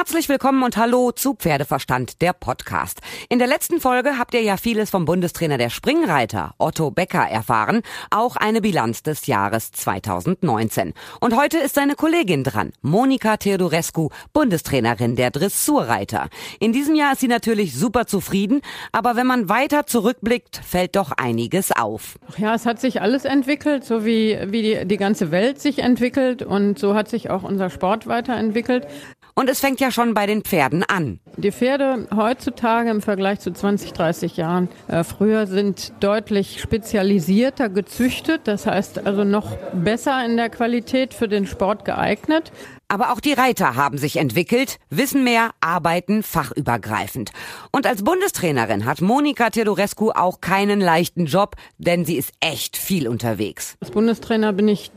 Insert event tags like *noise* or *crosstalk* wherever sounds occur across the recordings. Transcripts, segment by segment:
Herzlich willkommen und hallo zu Pferdeverstand, der Podcast. In der letzten Folge habt ihr ja vieles vom Bundestrainer der Springreiter, Otto Becker, erfahren, auch eine Bilanz des Jahres 2019. Und heute ist seine Kollegin dran, Monika Theodorescu, Bundestrainerin der Dressurreiter. In diesem Jahr ist sie natürlich super zufrieden, aber wenn man weiter zurückblickt, fällt doch einiges auf. Ja, es hat sich alles entwickelt, so wie, wie die, die ganze Welt sich entwickelt und so hat sich auch unser Sport weiterentwickelt. Und es fängt ja schon bei den Pferden an. Die Pferde heutzutage im Vergleich zu 20, 30 Jahren äh, früher sind deutlich spezialisierter gezüchtet. Das heißt also noch besser in der Qualität für den Sport geeignet. Aber auch die Reiter haben sich entwickelt, wissen mehr, arbeiten fachübergreifend. Und als Bundestrainerin hat Monika Teodorescu auch keinen leichten Job, denn sie ist echt viel unterwegs. Als Bundestrainer bin ich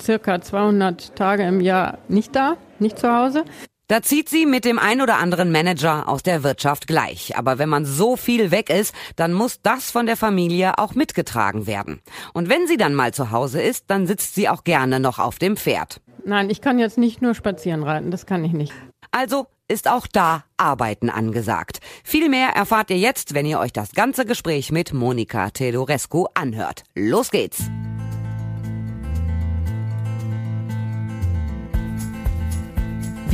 circa 200 Tage im Jahr nicht da, nicht zu Hause. Da zieht sie mit dem ein oder anderen Manager aus der Wirtschaft gleich. Aber wenn man so viel weg ist, dann muss das von der Familie auch mitgetragen werden. Und wenn sie dann mal zu Hause ist, dann sitzt sie auch gerne noch auf dem Pferd. Nein, ich kann jetzt nicht nur spazieren reiten, das kann ich nicht. Also ist auch da Arbeiten angesagt. Viel mehr erfahrt ihr jetzt, wenn ihr euch das ganze Gespräch mit Monika Tedorescu anhört. Los geht's!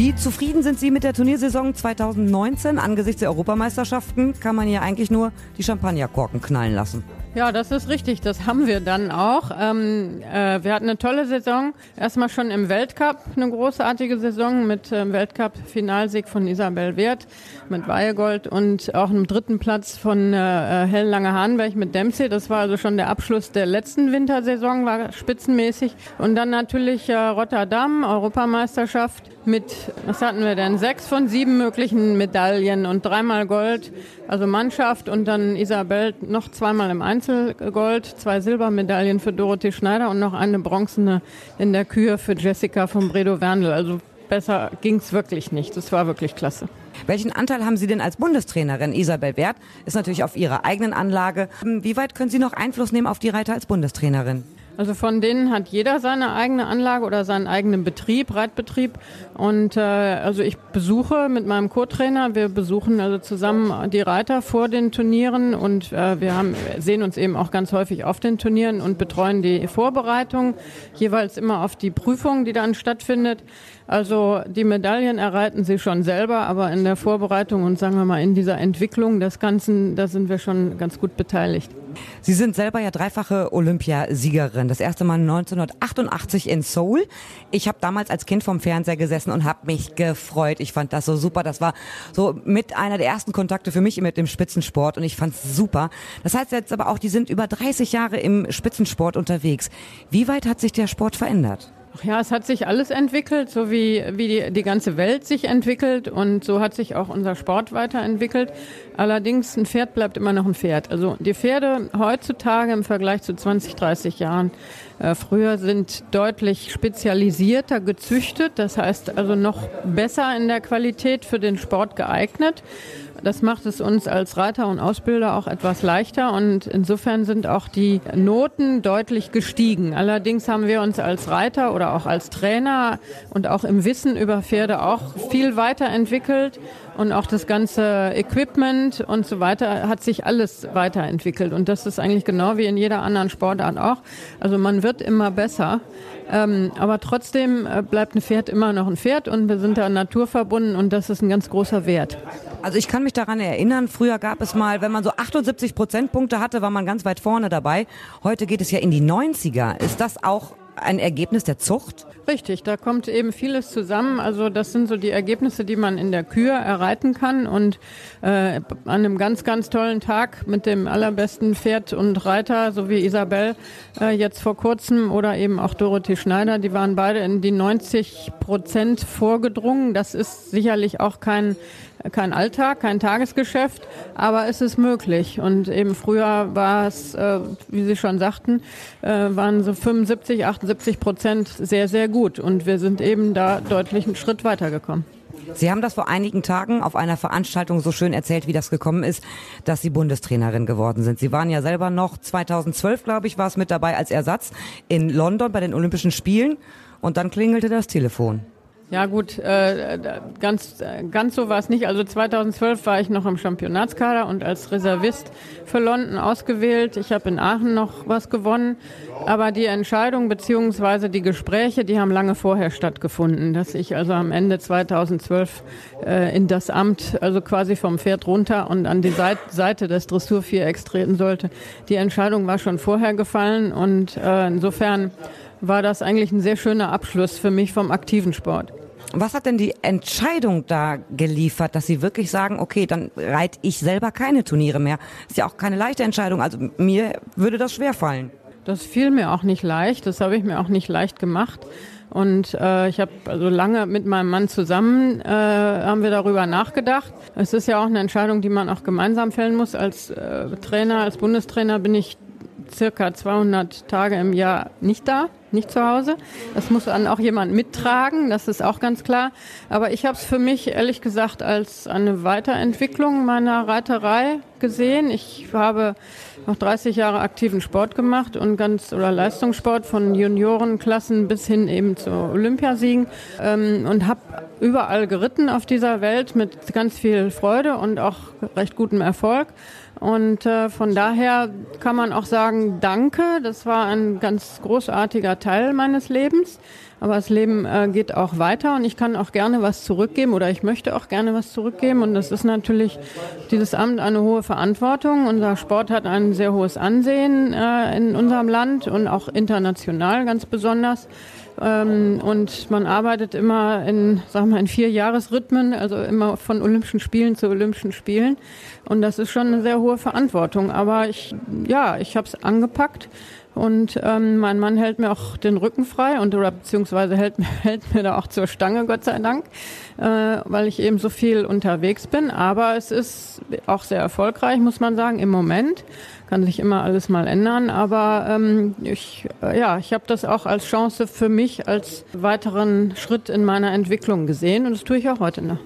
Wie zufrieden sind Sie mit der Turniersaison 2019? Angesichts der Europameisterschaften kann man ja eigentlich nur die Champagnerkorken knallen lassen. Ja, das ist richtig. Das haben wir dann auch. Ähm, äh, wir hatten eine tolle Saison. Erstmal schon im Weltcup eine großartige Saison mit ähm, Weltcup-Finalsieg von Isabel Wert mit Weihegold und auch einem dritten Platz von äh, äh, Helen Lange-Hahnberg mit Dempsey. Das war also schon der Abschluss der letzten Wintersaison, war spitzenmäßig. Und dann natürlich äh, Rotterdam, Europameisterschaft mit, was hatten wir denn, sechs von sieben möglichen Medaillen und dreimal Gold, also Mannschaft und dann Isabel noch zweimal im Einzelgold, zwei Silbermedaillen für Dorothee Schneider und noch eine bronzene in der Kür für Jessica von Bredow Werndl. Also besser ging's wirklich nicht. Das war wirklich klasse. Welchen Anteil haben Sie denn als Bundestrainerin? Isabel Wert ist natürlich auf Ihrer eigenen Anlage. Wie weit können Sie noch Einfluss nehmen auf die Reiter als Bundestrainerin? Also von denen hat jeder seine eigene Anlage oder seinen eigenen Betrieb, Reitbetrieb. Und äh, also ich besuche mit meinem Co-Trainer, wir besuchen also zusammen die Reiter vor den Turnieren und äh, wir haben, sehen uns eben auch ganz häufig auf den Turnieren und betreuen die Vorbereitung, jeweils immer auf die Prüfung, die dann stattfindet. Also die Medaillen erreiten sie schon selber, aber in der Vorbereitung und sagen wir mal in dieser Entwicklung des Ganzen, da sind wir schon ganz gut beteiligt. Sie sind selber ja dreifache Olympiasiegerin. Das erste Mal 1988 in Seoul. Ich habe damals als Kind vom Fernseher gesessen und habe mich gefreut. Ich fand das so super. Das war so mit einer der ersten Kontakte für mich mit dem Spitzensport und ich fand es super. Das heißt jetzt aber auch, die sind über 30 Jahre im Spitzensport unterwegs. Wie weit hat sich der Sport verändert? Ach ja, es hat sich alles entwickelt, so wie, wie die, die ganze Welt sich entwickelt und so hat sich auch unser Sport weiterentwickelt. Allerdings, ein Pferd bleibt immer noch ein Pferd. Also die Pferde heutzutage im Vergleich zu 20, 30 Jahren äh, früher sind deutlich spezialisierter gezüchtet, das heißt also noch besser in der Qualität für den Sport geeignet. Das macht es uns als Reiter und Ausbilder auch etwas leichter und insofern sind auch die Noten deutlich gestiegen. Allerdings haben wir uns als Reiter oder auch als Trainer und auch im Wissen über Pferde auch viel weiterentwickelt und auch das ganze Equipment und so weiter hat sich alles weiterentwickelt und das ist eigentlich genau wie in jeder anderen Sportart auch. Also man wird immer besser. Ähm, aber trotzdem äh, bleibt ein Pferd immer noch ein Pferd und wir sind da naturverbunden und das ist ein ganz großer Wert. Also ich kann mich daran erinnern, früher gab es mal, wenn man so 78 Prozentpunkte hatte, war man ganz weit vorne dabei. Heute geht es ja in die 90er. Ist das auch ein Ergebnis der Zucht? Richtig, da kommt eben vieles zusammen. Also das sind so die Ergebnisse, die man in der Kür erreiten kann. Und äh, an einem ganz, ganz tollen Tag mit dem allerbesten Pferd und Reiter, so wie Isabel äh, jetzt vor kurzem oder eben auch Dorothee Schneider, die waren beide in die 90 Prozent vorgedrungen. Das ist sicherlich auch kein kein Alltag, kein Tagesgeschäft, aber es ist möglich. Und eben früher war es, äh, wie Sie schon sagten, äh, waren so 75, 78 Prozent sehr, sehr gut. Und wir sind eben da deutlich einen Schritt weitergekommen. Sie haben das vor einigen Tagen auf einer Veranstaltung so schön erzählt, wie das gekommen ist, dass Sie Bundestrainerin geworden sind. Sie waren ja selber noch 2012, glaube ich, war es mit dabei als Ersatz in London bei den Olympischen Spielen und dann klingelte das Telefon. Ja gut, äh, ganz, ganz so war es nicht. Also 2012 war ich noch im Championatskader und als Reservist für London ausgewählt. Ich habe in Aachen noch was gewonnen. Aber die Entscheidung beziehungsweise die Gespräche, die haben lange vorher stattgefunden, dass ich also am Ende 2012 äh, in das Amt, also quasi vom Pferd runter und an die Seite, Seite des Dressurvierecks treten sollte. Die Entscheidung war schon vorher gefallen und äh, insofern war das eigentlich ein sehr schöner Abschluss für mich vom aktiven Sport. Was hat denn die Entscheidung da geliefert, dass Sie wirklich sagen, okay, dann reite ich selber keine Turniere mehr? Ist ja auch keine leichte Entscheidung. Also mir würde das schwer fallen. Das fiel mir auch nicht leicht. Das habe ich mir auch nicht leicht gemacht. Und äh, ich habe also lange mit meinem Mann zusammen äh, haben wir darüber nachgedacht. Es ist ja auch eine Entscheidung, die man auch gemeinsam fällen muss. Als äh, Trainer, als Bundestrainer bin ich circa 200 Tage im Jahr nicht da, nicht zu Hause. Das muss dann auch jemand mittragen, das ist auch ganz klar. Aber ich habe es für mich ehrlich gesagt als eine Weiterentwicklung meiner Reiterei gesehen. Ich habe noch 30 Jahre aktiven Sport gemacht und ganz oder Leistungssport von Juniorenklassen bis hin eben zu Olympiasiegen ähm, und habe überall geritten auf dieser Welt mit ganz viel Freude und auch recht gutem Erfolg. Und äh, von daher kann man auch sagen, danke, das war ein ganz großartiger Teil meines Lebens. Aber das Leben äh, geht auch weiter und ich kann auch gerne was zurückgeben oder ich möchte auch gerne was zurückgeben. Und das ist natürlich dieses Amt eine hohe Verantwortung. Unser Sport hat ein sehr hohes Ansehen äh, in unserem Land und auch international ganz besonders. Ähm, und man arbeitet immer in, sagen wir, in vier Jahresrhythmen, also immer von Olympischen Spielen zu Olympischen Spielen. Und das ist schon eine sehr hohe Verantwortung. Aber ich, ja, ich habe es angepackt. Und ähm, mein Mann hält mir auch den Rücken frei und oder beziehungsweise hält, *laughs* hält mir da auch zur Stange, Gott sei Dank, äh, weil ich eben so viel unterwegs bin. Aber es ist auch sehr erfolgreich, muss man sagen, im Moment. Kann sich immer alles mal ändern. Aber ähm, ich, äh, ja, ich habe das auch als Chance für mich, als weiteren Schritt in meiner Entwicklung gesehen und das tue ich auch heute noch.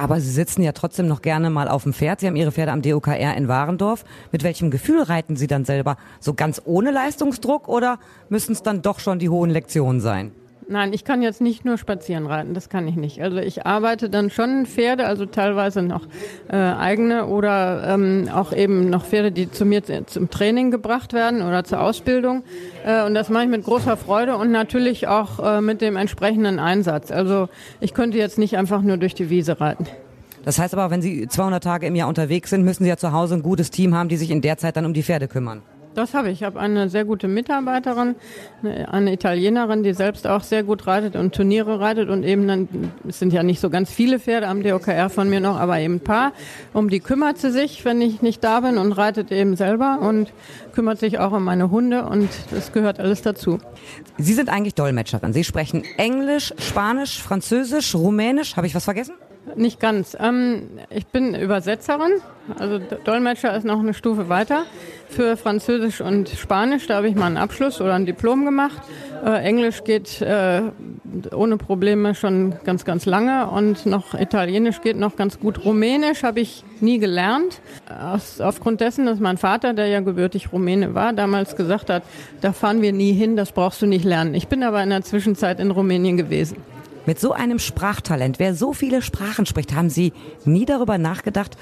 Aber Sie sitzen ja trotzdem noch gerne mal auf dem Pferd. Sie haben Ihre Pferde am DOKR in Warendorf. Mit welchem Gefühl reiten Sie dann selber? So ganz ohne Leistungsdruck oder müssen es dann doch schon die hohen Lektionen sein? Nein, ich kann jetzt nicht nur spazieren reiten, das kann ich nicht. Also ich arbeite dann schon Pferde, also teilweise noch äh, eigene oder ähm, auch eben noch Pferde, die zu mir zum Training gebracht werden oder zur Ausbildung. Äh, und das mache ich mit großer Freude und natürlich auch äh, mit dem entsprechenden Einsatz. Also ich könnte jetzt nicht einfach nur durch die Wiese reiten. Das heißt aber, wenn Sie 200 Tage im Jahr unterwegs sind, müssen Sie ja zu Hause ein gutes Team haben, die sich in der Zeit dann um die Pferde kümmern. Das habe ich. Ich habe eine sehr gute Mitarbeiterin, eine Italienerin, die selbst auch sehr gut reitet und Turniere reitet und eben dann, es sind ja nicht so ganz viele Pferde am DOKR von mir noch, aber eben ein paar. Um die kümmert sie sich, wenn ich nicht da bin und reitet eben selber und kümmert sich auch um meine Hunde und das gehört alles dazu. Sie sind eigentlich Dolmetscherin. Sie sprechen Englisch, Spanisch, Französisch, Rumänisch. Habe ich was vergessen? Nicht ganz. Ähm, ich bin Übersetzerin, also Dolmetscher ist noch eine Stufe weiter. Für Französisch und Spanisch, da habe ich mal einen Abschluss oder ein Diplom gemacht. Äh, Englisch geht äh, ohne Probleme schon ganz, ganz lange und noch Italienisch geht noch ganz gut. Rumänisch habe ich nie gelernt, aus, aufgrund dessen, dass mein Vater, der ja gebürtig Rumäne war, damals gesagt hat, da fahren wir nie hin, das brauchst du nicht lernen. Ich bin aber in der Zwischenzeit in Rumänien gewesen. Mit so einem Sprachtalent, wer so viele Sprachen spricht, haben Sie nie darüber nachgedacht,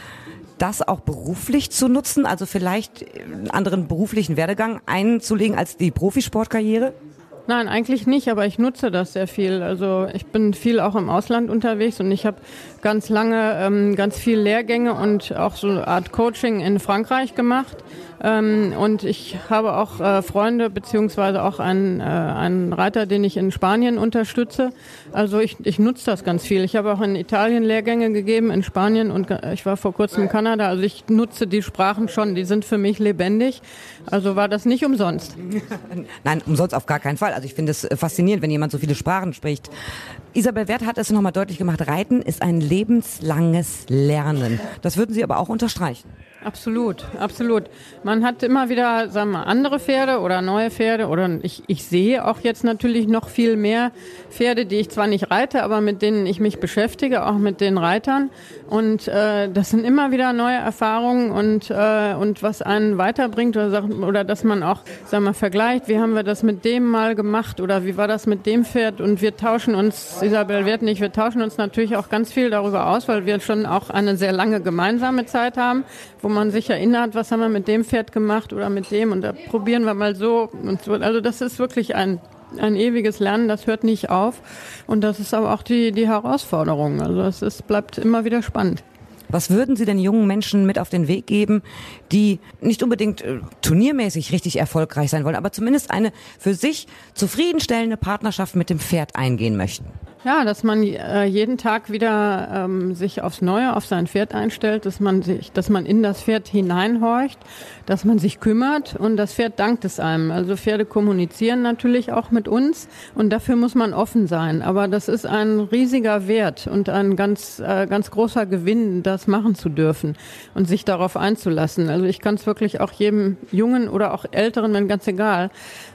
das auch beruflich zu nutzen, also vielleicht einen anderen beruflichen Werdegang einzulegen als die Profisportkarriere? Nein, eigentlich nicht, aber ich nutze das sehr viel. Also ich bin viel auch im Ausland unterwegs und ich habe ganz lange ähm, ganz viel Lehrgänge und auch so eine Art Coaching in Frankreich gemacht. Ähm, und ich habe auch äh, Freunde beziehungsweise auch einen, äh, einen Reiter, den ich in Spanien unterstütze. Also ich, ich nutze das ganz viel. Ich habe auch in Italien Lehrgänge gegeben, in Spanien und ich war vor kurzem in Kanada. Also ich nutze die Sprachen schon, die sind für mich lebendig. Also war das nicht umsonst. *laughs* Nein, umsonst auf gar keinen Fall. Also ich finde es faszinierend, wenn jemand so viele Sprachen spricht. Isabel Wert hat es nochmal deutlich gemacht, Reiten ist ein lebenslanges Lernen. Das würden Sie aber auch unterstreichen. Absolut, absolut. Man hat immer wieder, sagen wir, andere Pferde oder neue Pferde oder ich, ich sehe auch jetzt natürlich noch viel mehr Pferde, die ich zwar nicht reite, aber mit denen ich mich beschäftige, auch mit den Reitern. Und äh, das sind immer wieder neue Erfahrungen und, äh, und was einen weiterbringt oder, oder dass man auch, sagen wir, vergleicht, wie haben wir das mit dem mal gemacht gemacht oder wie war das mit dem Pferd? Und wir tauschen uns, Isabel wird nicht, wir tauschen uns natürlich auch ganz viel darüber aus, weil wir schon auch eine sehr lange gemeinsame Zeit haben, wo man sich erinnert, was haben wir mit dem Pferd gemacht oder mit dem und da probieren wir mal so und so. Also das ist wirklich ein ein ewiges Lernen, das hört nicht auf. Und das ist aber auch die, die Herausforderung. Also es bleibt immer wieder spannend. Was würden Sie den jungen Menschen mit auf den Weg geben, die nicht unbedingt äh, turniermäßig richtig erfolgreich sein wollen, aber zumindest eine für sich zufriedenstellende Partnerschaft mit dem Pferd eingehen möchten? Ja, dass man äh, jeden Tag wieder ähm, sich aufs Neue auf sein Pferd einstellt, dass man sich, dass man in das Pferd hineinhorcht, dass man sich kümmert und das Pferd dankt es einem. Also Pferde kommunizieren natürlich auch mit uns und dafür muss man offen sein. Aber das ist ein riesiger Wert und ein ganz, äh, ganz großer Gewinn, das machen zu dürfen und sich darauf einzulassen. Also ich kann es wirklich auch jedem Jungen oder auch Älteren, wenn ganz egal.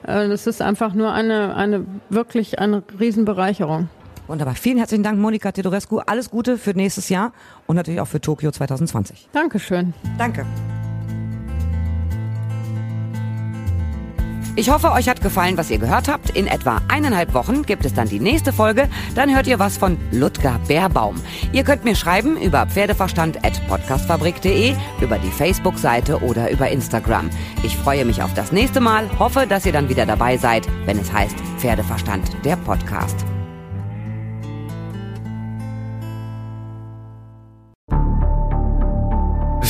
Äh, das ist einfach nur eine, eine wirklich eine Riesenbereicherung. Wunderbar. Vielen herzlichen Dank, Monika Tedorescu. Alles Gute für nächstes Jahr und natürlich auch für Tokio 2020. Dankeschön. Danke. Ich hoffe, euch hat gefallen, was ihr gehört habt. In etwa eineinhalb Wochen gibt es dann die nächste Folge. Dann hört ihr was von Ludger Bärbaum. Ihr könnt mir schreiben über pferdeverstand.podcastfabrik.de, über die Facebook-Seite oder über Instagram. Ich freue mich auf das nächste Mal, hoffe, dass ihr dann wieder dabei seid, wenn es heißt Pferdeverstand, der Podcast.